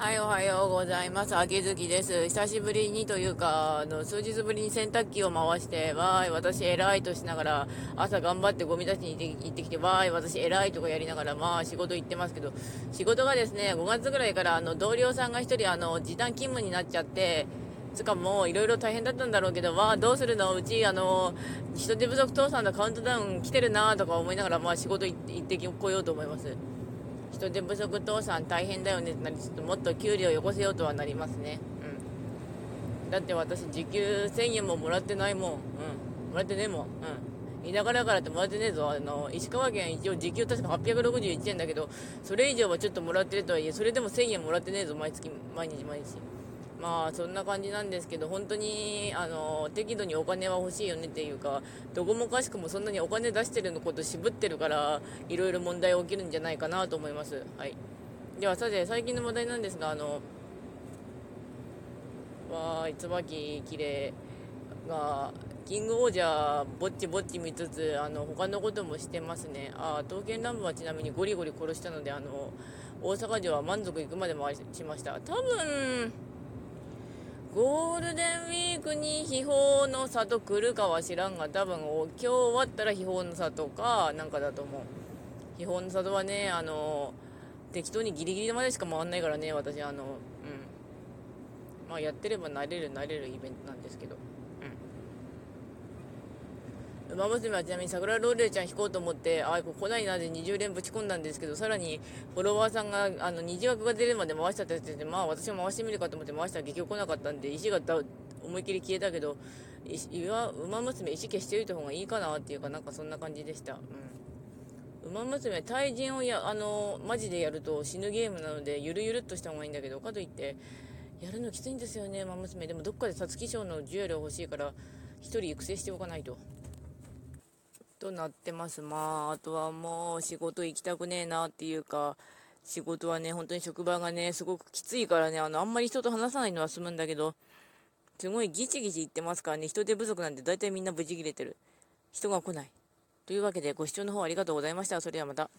はい、おはようございます。秋月です。久しぶりにというか、あの、数日ぶりに洗濯機を回して、わーい、私偉いとしながら、朝頑張ってゴミ出しに行ってきて、わーい、私偉いとかやりながら、まあ仕事行ってますけど、仕事がですね、5月ぐらいから、あの、同僚さんが1人、あの、時短勤務になっちゃって、つかもういろいろ大変だったんだろうけど、わあ、どうするの？うち、あの、人手不足倒産のカウントダウン来てるなとか思いながら、まあ仕事行ってこようと思います。人手不足倒産大変だよね。ってなりちょっともっと給料よこせようとはなりますね。うん。だって私時給1000円ももらってないもん。うん。もらってねえもん。うん。田舎だからってもらってねえぞ。あの石川県一応時給確か861円だけどそれ以上はちょっともらってるとはいえそれでも1000円もらってねえぞ。毎月毎日毎日。まあそんな感じなんですけど本当にあの適度にお金は欲しいよねっていうかどこもかしくもそんなにお金出してるのこと渋ってるからいろいろ問題起きるんじゃないかなと思います。はい。ではさて最近の問題なんですがあのわー椿きれいがキングオージャーぼっちぼっち見つつあの他のこともしてますね。あ刀剣乱舞はちなみにゴリゴリ殺したのであの大阪城は満足いくまで回しました。多分ゴールデンウィークに秘宝の里来るかは知らんが、多分今日終わったら秘宝の里か、なんかだと思う。秘宝の里はね、あの、適当にギリギリまでしか回んないからね、私、あの、うん。まあ、やってればなれる、なれるイベントなんですけど。馬娘はちなみに桜ローレちゃん引こうと思って、あ、これ来ないなで20連ぶち込んだんですけど、さらにフォロワーさんが、あの、二次枠が出るまで回したって言ってて、まあ私も回してみるかと思って回したら結局来なかったんで、石が思いっきり消えたけど、馬娘石消しておいた方がいいかなっていうか、なんかそんな感じでした。うん。馬娘、対人をや、あの、マジでやると死ぬゲームなので、ゆるゆるっとした方がいいんだけど、かといって、やるのきついんですよね、馬娘。でもどっかで皐月賞のジュエル欲しいから、1人育成しておかないと。となってます。まあ、あとはもう仕事行きたくねえなっていうか、仕事はね、本当に職場がね、すごくきついからね、あの、あんまり人と話さないのは済むんだけど、すごいギチギチ言ってますからね、人手不足なんで大体みんなブチ切れてる。人が来ない。というわけで、ご視聴の方ありがとうございました。それではまた。